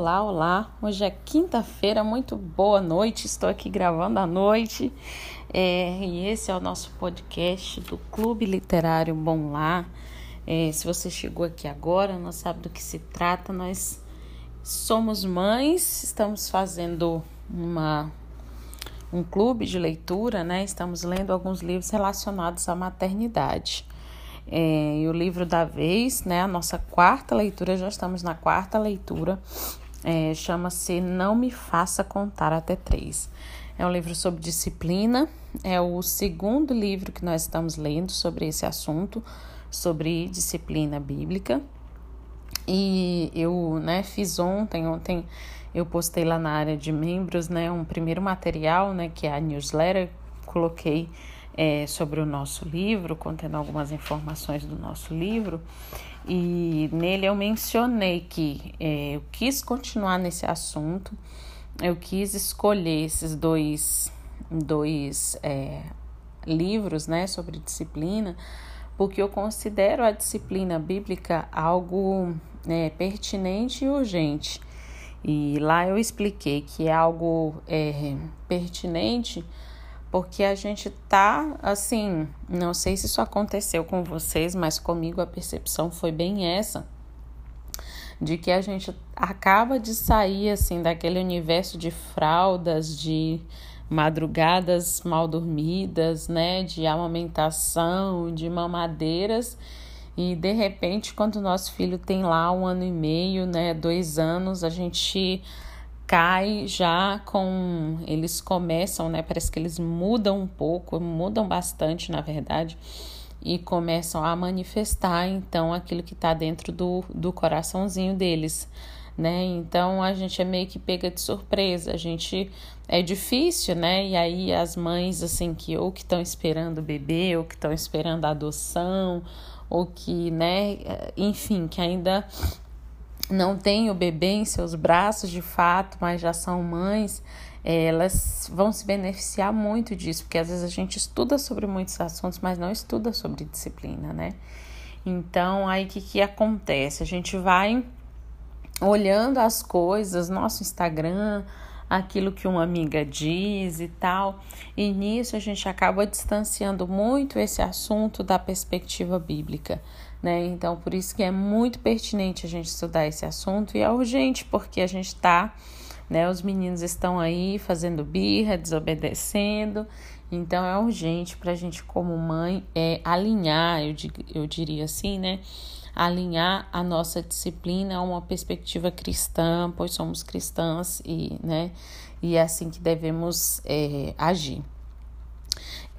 Olá, olá. Hoje é quinta-feira, muito boa noite. Estou aqui gravando à noite é, e esse é o nosso podcast do Clube Literário Bom Lá. É, se você chegou aqui agora, não sabe do que se trata, nós somos mães, estamos fazendo uma um clube de leitura, né? Estamos lendo alguns livros relacionados à maternidade. É, e o livro da vez, né? A nossa quarta leitura, já estamos na quarta leitura, é, chama-se Não Me Faça Contar Até Três. É um livro sobre disciplina, é o segundo livro que nós estamos lendo sobre esse assunto, sobre disciplina bíblica. E eu, né, fiz ontem, ontem eu postei lá na área de membros, né, um primeiro material, né, que é a newsletter, coloquei é, sobre o nosso livro, contendo algumas informações do nosso livro, e nele eu mencionei que é, eu quis continuar nesse assunto, eu quis escolher esses dois, dois é, livros né, sobre disciplina, porque eu considero a disciplina bíblica algo é, pertinente e urgente. E lá eu expliquei que é algo é, pertinente porque a gente tá assim, não sei se isso aconteceu com vocês, mas comigo a percepção foi bem essa, de que a gente acaba de sair assim daquele universo de fraldas, de madrugadas mal dormidas, né, de amamentação, de mamadeiras, e de repente, quando o nosso filho tem lá um ano e meio, né, dois anos, a gente cai já com. Eles começam, né? Parece que eles mudam um pouco, mudam bastante, na verdade, e começam a manifestar então aquilo que está dentro do, do coraçãozinho deles. Né? Então a gente é meio que pega de surpresa, a gente é difícil, né? E aí as mães assim que ou que estão esperando o bebê, ou que estão esperando a adoção, ou que, né, enfim, que ainda não têm o bebê em seus braços de fato, mas já são mães, é, elas vão se beneficiar muito disso, porque às vezes a gente estuda sobre muitos assuntos, mas não estuda sobre disciplina, né? Então, aí o que, que acontece? A gente vai olhando as coisas, nosso Instagram, aquilo que uma amiga diz e tal, e nisso a gente acaba distanciando muito esse assunto da perspectiva bíblica né? Então, por isso que é muito pertinente a gente estudar esse assunto e é urgente, porque a gente está, né? Os meninos estão aí fazendo birra, desobedecendo, então é urgente para a gente, como mãe, é alinhar, eu, eu diria assim, né? Alinhar a nossa disciplina a uma perspectiva cristã, pois somos cristãs e, né? E é assim que devemos é, agir.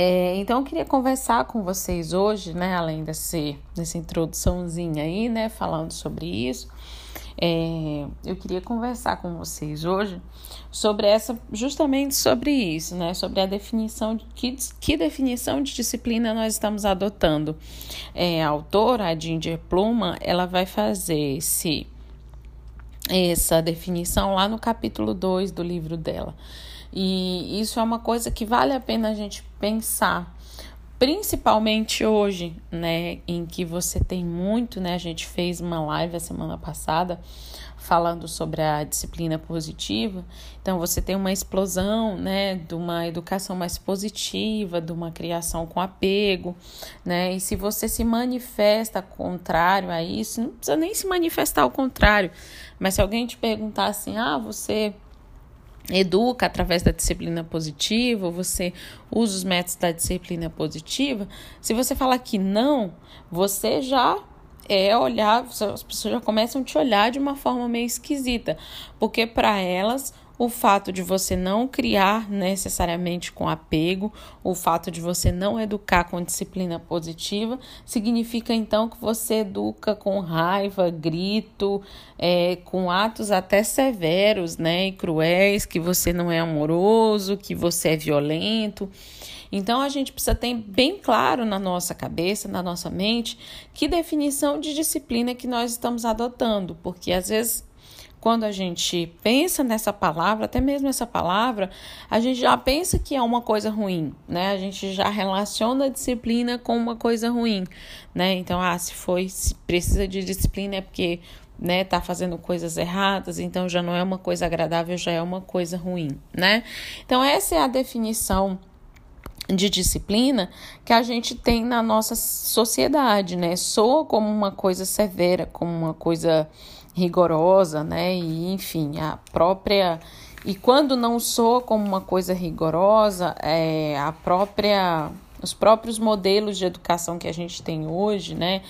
É, então eu queria conversar com vocês hoje, né, além desse, dessa introduçãozinha aí, né, falando sobre isso, é, eu queria conversar com vocês hoje sobre essa, justamente sobre isso, né, sobre a definição de que, que definição de disciplina nós estamos adotando. É, a autora, a Ginger Pluma, ela vai fazer esse, essa definição lá no capítulo 2 do livro dela. E isso é uma coisa que vale a pena a gente pensar, principalmente hoje, né, em que você tem muito, né, a gente fez uma live a semana passada falando sobre a disciplina positiva. Então você tem uma explosão, né, de uma educação mais positiva, de uma criação com apego, né? E se você se manifesta contrário a isso, não precisa nem se manifestar ao contrário, mas se alguém te perguntar assim: "Ah, você educa através da disciplina positiva, você usa os métodos da disciplina positiva, se você falar que não, você já é olhar, as pessoas já começam a te olhar de uma forma meio esquisita, porque para elas o fato de você não criar necessariamente com apego, o fato de você não educar com disciplina positiva, significa então que você educa com raiva, grito, é, com atos até severos né, e cruéis, que você não é amoroso, que você é violento. Então a gente precisa ter bem claro na nossa cabeça, na nossa mente, que definição de disciplina que nós estamos adotando, porque às vezes quando a gente pensa nessa palavra, até mesmo essa palavra, a gente já pensa que é uma coisa ruim, né? A gente já relaciona a disciplina com uma coisa ruim, né? Então, ah, se foi, se precisa de disciplina é porque né, tá fazendo coisas erradas, então já não é uma coisa agradável, já é uma coisa ruim, né? Então essa é a definição de disciplina que a gente tem na nossa sociedade, né? Soa como uma coisa severa, como uma coisa rigorosa, né? E enfim, a própria e quando não soa como uma coisa rigorosa, é a própria os próprios modelos de educação que a gente tem hoje, né?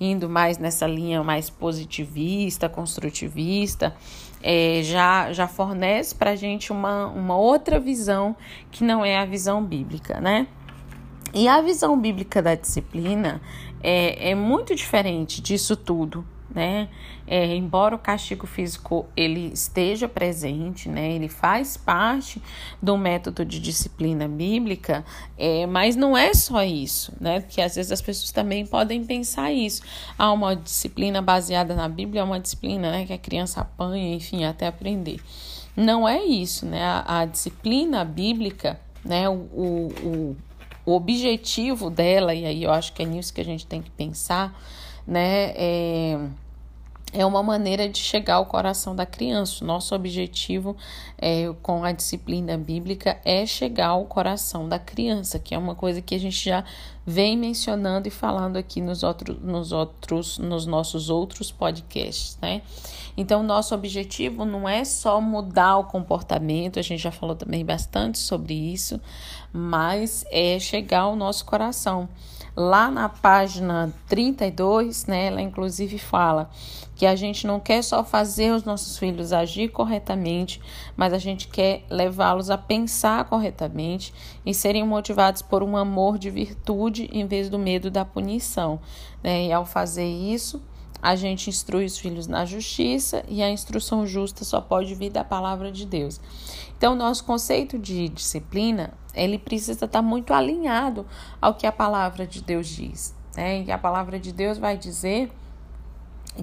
Indo mais nessa linha mais positivista, construtivista, é, já, já fornece para a gente uma, uma outra visão que não é a visão bíblica, né? E a visão bíblica da disciplina é, é muito diferente disso tudo, né? É, embora o castigo físico ele esteja presente, né? Ele faz parte do método de disciplina bíblica, é, mas não é só isso, né? Porque às vezes as pessoas também podem pensar isso. Há uma disciplina baseada na Bíblia, é uma disciplina né, que a criança apanha, enfim, até aprender. Não é isso, né? A, a disciplina bíblica, né? o, o, o o objetivo dela, e aí eu acho que é nisso que a gente tem que pensar, né? É, é uma maneira de chegar ao coração da criança. Nosso objetivo é, com a disciplina bíblica é chegar ao coração da criança, que é uma coisa que a gente já vem mencionando e falando aqui nos outros, nos outros, nos nossos outros podcasts, né? Então, nosso objetivo não é só mudar o comportamento, a gente já falou também bastante sobre isso, mas é chegar ao nosso coração. Lá na página 32, né, ela inclusive fala que a gente não quer só fazer os nossos filhos agir corretamente, mas a gente quer levá-los a pensar corretamente e serem motivados por um amor de virtude em vez do medo da punição. Né? E ao fazer isso, a gente instrui os filhos na justiça e a instrução justa só pode vir da palavra de Deus. Então, nosso conceito de disciplina, ele precisa estar muito alinhado ao que a palavra de Deus diz. Né? E a palavra de Deus vai dizer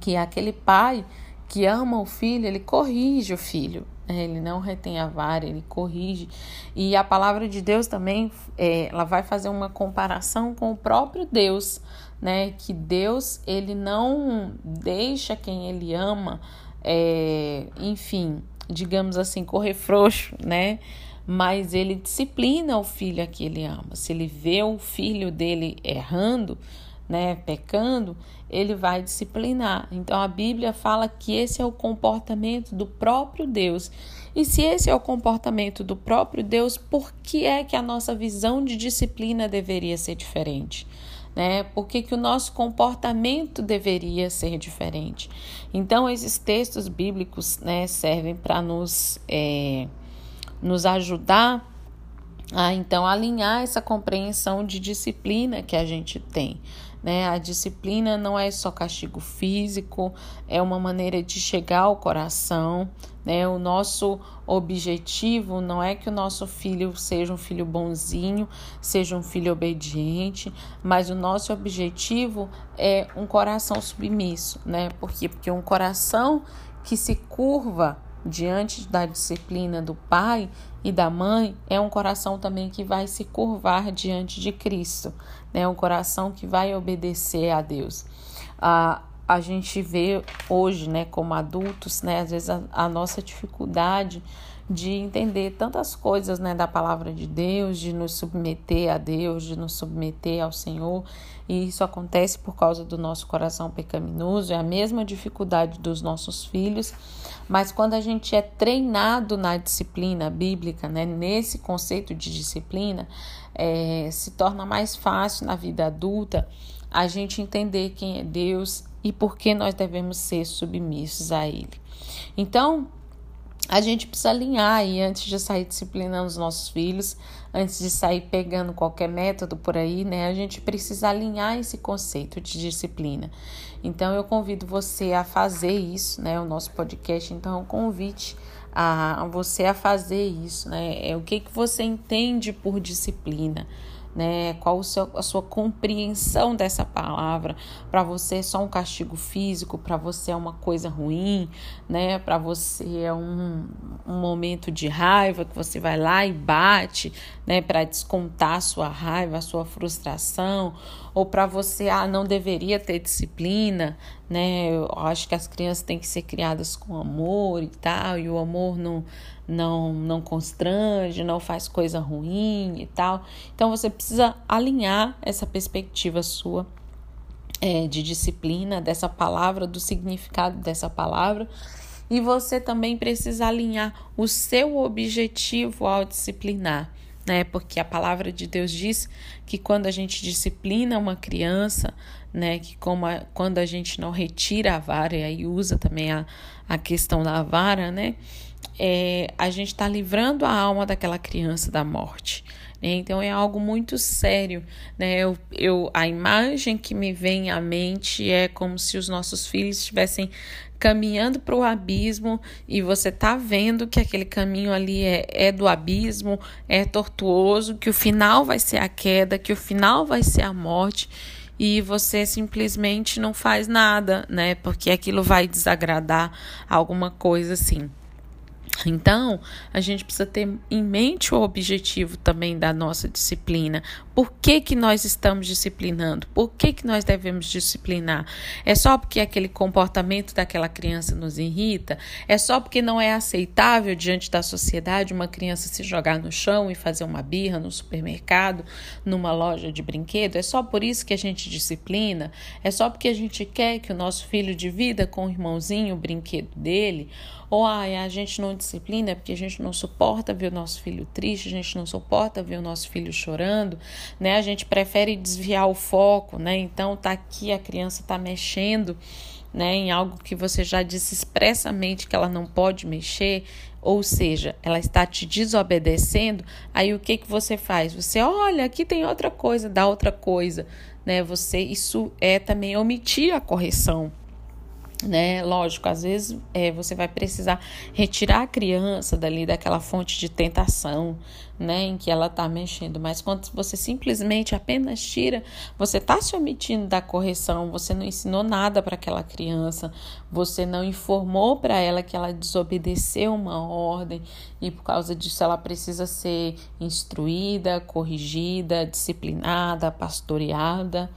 que aquele pai que ama o filho, ele corrige o filho. Né? Ele não retém a vara, ele corrige. E a palavra de Deus também, é, ela vai fazer uma comparação com o próprio Deus, né? Que Deus, ele não deixa quem ele ama, é, enfim, digamos assim, correr frouxo, né? Mas ele disciplina o filho a que ele ama. Se ele vê o filho dele errando, né, pecando, ele vai disciplinar. Então a Bíblia fala que esse é o comportamento do próprio Deus. E se esse é o comportamento do próprio Deus, por que é que a nossa visão de disciplina deveria ser diferente? Né? Por que, que o nosso comportamento deveria ser diferente? Então, esses textos bíblicos né, servem para nos, é, nos ajudar a então alinhar essa compreensão de disciplina que a gente tem. Né? A disciplina não é só castigo físico, é uma maneira de chegar ao coração. Né? O nosso objetivo não é que o nosso filho seja um filho bonzinho, seja um filho obediente, mas o nosso objetivo é um coração submisso. Né? Por quê? Porque um coração que se curva diante da disciplina do pai e da mãe é um coração também que vai se curvar diante de Cristo, né? Um coração que vai obedecer a Deus. A, a gente vê hoje, né, como adultos, né, às vezes a, a nossa dificuldade de entender tantas coisas, né, da palavra de Deus, de nos submeter a Deus, de nos submeter ao Senhor, e isso acontece por causa do nosso coração pecaminoso, é a mesma dificuldade dos nossos filhos, mas quando a gente é treinado na disciplina bíblica, né, nesse conceito de disciplina, é, se torna mais fácil na vida adulta a gente entender quem é Deus e por que nós devemos ser submissos a Ele. Então, a gente precisa alinhar aí antes de sair disciplinando os nossos filhos, antes de sair pegando qualquer método por aí, né? A gente precisa alinhar esse conceito de disciplina. Então eu convido você a fazer isso, né? O nosso podcast, então é um convite a você a fazer isso, né? É o que que você entende por disciplina, né? Qual seu, a sua compreensão dessa palavra? Para você é só um castigo físico, para você é uma coisa ruim, né? Para você é um, um momento de raiva que você vai lá e bate, né? Para descontar a sua raiva, a sua frustração, ou para você, ah, não deveria ter disciplina, né? Eu acho que as crianças têm que ser criadas com amor e tal, e o amor não não não constrange, não faz coisa ruim e tal. Então você precisa alinhar essa perspectiva sua é, de disciplina, dessa palavra, do significado dessa palavra. E você também precisa alinhar o seu objetivo ao disciplinar né? Porque a palavra de Deus diz que quando a gente disciplina uma criança, né? Que como a, quando a gente não retira a vara, e aí usa também a, a questão da vara, né? É, a gente está livrando a alma daquela criança da morte. Né? Então é algo muito sério. Né? Eu, eu, a imagem que me vem à mente é como se os nossos filhos estivessem caminhando para o abismo e você tá vendo que aquele caminho ali é, é do abismo, é tortuoso, que o final vai ser a queda, que o final vai ser a morte e você simplesmente não faz nada, né? Porque aquilo vai desagradar alguma coisa assim. Então, a gente precisa ter em mente o objetivo também da nossa disciplina. Por que, que nós estamos disciplinando? Por que, que nós devemos disciplinar? É só porque aquele comportamento daquela criança nos irrita? É só porque não é aceitável diante da sociedade uma criança se jogar no chão e fazer uma birra no supermercado, numa loja de brinquedo? É só por isso que a gente disciplina? É só porque a gente quer que o nosso filho divida com o irmãozinho o brinquedo dele? Ou ai, a gente não disciplina porque a gente não suporta ver o nosso filho triste, a gente não suporta ver o nosso filho chorando, né? A gente prefere desviar o foco, né? Então tá aqui a criança tá mexendo, né, em algo que você já disse expressamente que ela não pode mexer, ou seja, ela está te desobedecendo, aí o que que você faz? Você olha, aqui tem outra coisa, dá outra coisa, né? Você isso é também omitir a correção né? Lógico, às vezes é, você vai precisar retirar a criança dali daquela fonte de tentação, né? Em que ela está mexendo. Mas quando você simplesmente apenas tira, você está se omitindo da correção. Você não ensinou nada para aquela criança. Você não informou para ela que ela desobedeceu uma ordem e por causa disso ela precisa ser instruída, corrigida, disciplinada, pastoreada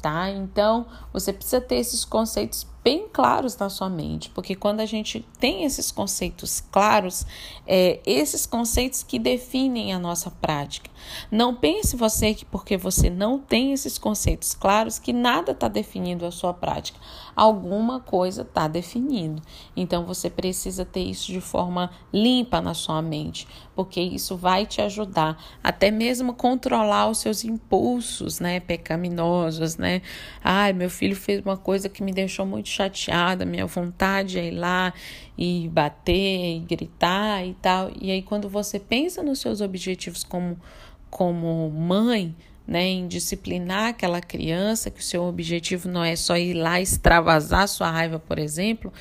tá? Então, você precisa ter esses conceitos bem claros na sua mente, porque quando a gente tem esses conceitos claros, é esses conceitos que definem a nossa prática. Não pense você que porque você não tem esses conceitos claros, que nada está definindo a sua prática. Alguma coisa está definindo. Então você precisa ter isso de forma limpa na sua mente, porque isso vai te ajudar até mesmo controlar os seus impulsos, né, pecaminosos, né? Ai, meu filho fez uma coisa que me deixou muito chateada, minha vontade é ir lá e bater, e gritar e tal. E aí, quando você pensa nos seus objetivos como, como mãe, né, em disciplinar aquela criança, que o seu objetivo não é só ir lá extravasar sua raiva, por exemplo,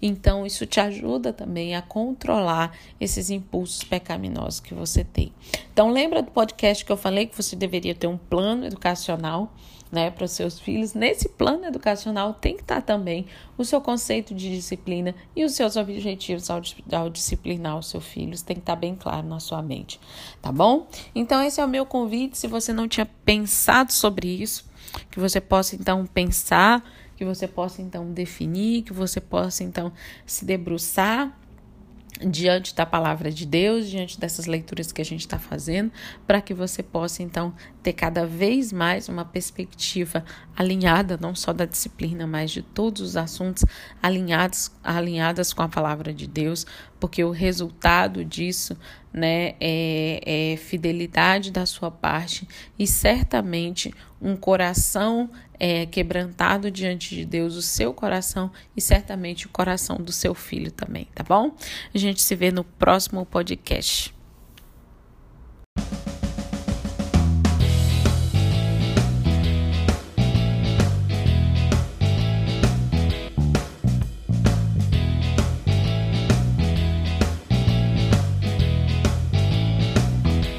então isso te ajuda também a controlar esses impulsos pecaminosos que você tem. Então lembra do podcast que eu falei que você deveria ter um plano educacional né, para os seus filhos, nesse plano educacional tem que estar também o seu conceito de disciplina e os seus objetivos ao, ao disciplinar os seus filhos, tem que estar bem claro na sua mente, tá bom? Então, esse é o meu convite. Se você não tinha pensado sobre isso, que você possa então pensar, que você possa então definir, que você possa então se debruçar diante da palavra de Deus, diante dessas leituras que a gente está fazendo, para que você possa então ter cada vez mais uma perspectiva alinhada, não só da disciplina, mas de todos os assuntos alinhados, alinhadas com a palavra de Deus, porque o resultado disso né, é, é fidelidade da sua parte e certamente um coração é, quebrantado diante de Deus, o seu coração e certamente o coração do seu filho também, tá bom? A gente se vê no próximo podcast.